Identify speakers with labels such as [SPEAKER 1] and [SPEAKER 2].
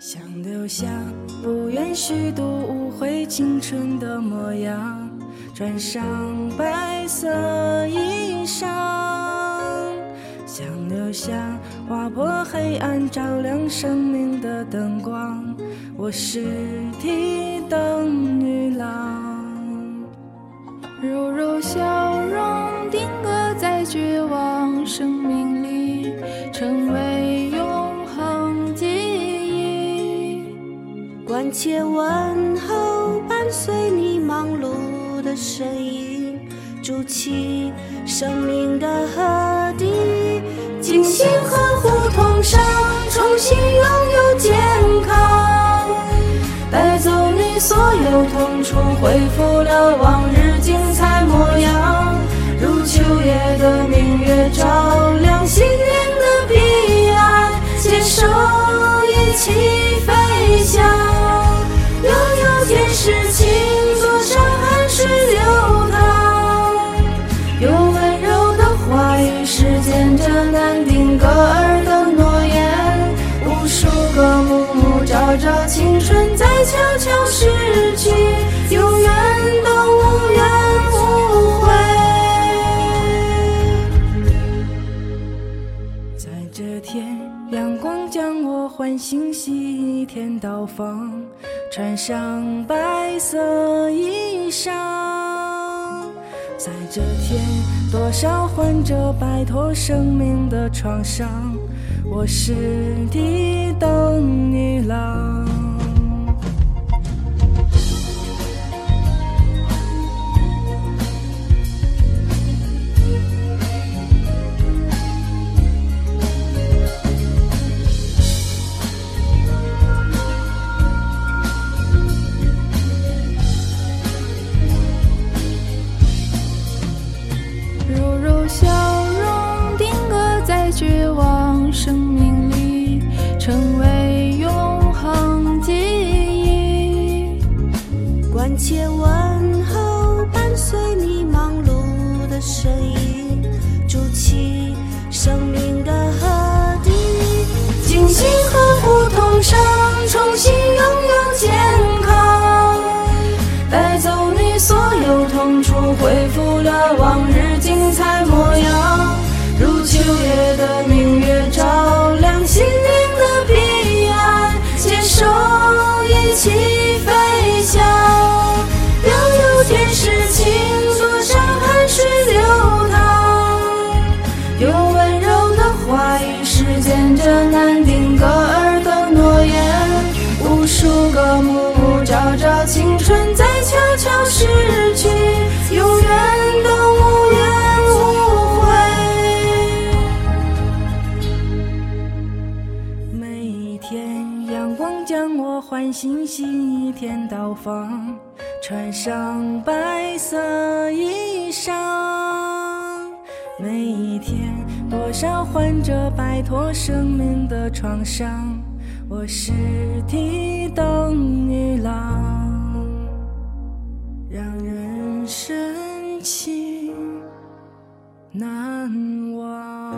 [SPEAKER 1] 想留下不愿虚度无悔青春的模样，穿上白色衣裳，想留下划破黑暗照亮生命的灯光。我是提灯女郎，
[SPEAKER 2] 柔柔笑容定格在绝望生
[SPEAKER 3] 关切问候伴随你忙碌的身影，筑起生命的河堤，
[SPEAKER 1] 精心呵护同上，重新拥有健康。带走你所有痛楚，恢复了往日精彩模样。如秋夜的明月，照亮心灵的彼岸，携手一起将我唤醒，西天到访，穿上白色衣裳。在这天，多少患者摆脱生命的创伤。我是
[SPEAKER 2] 你等绝望生命里，成为永恒记忆。
[SPEAKER 3] 关切问候伴随你忙碌的身影，筑起生命的河堤，
[SPEAKER 1] 精心呵护同上，重新拥有健康。带走你所有痛楚，恢难定格儿的诺言。无数个暮暮朝朝，青春在悄悄逝去，永远都无怨无悔。每一天，阳光将我唤醒，新一天到访，穿上白色衣裳。每一天，多少患者摆脱生命的创伤。我是提灯女郎，让人深情难忘。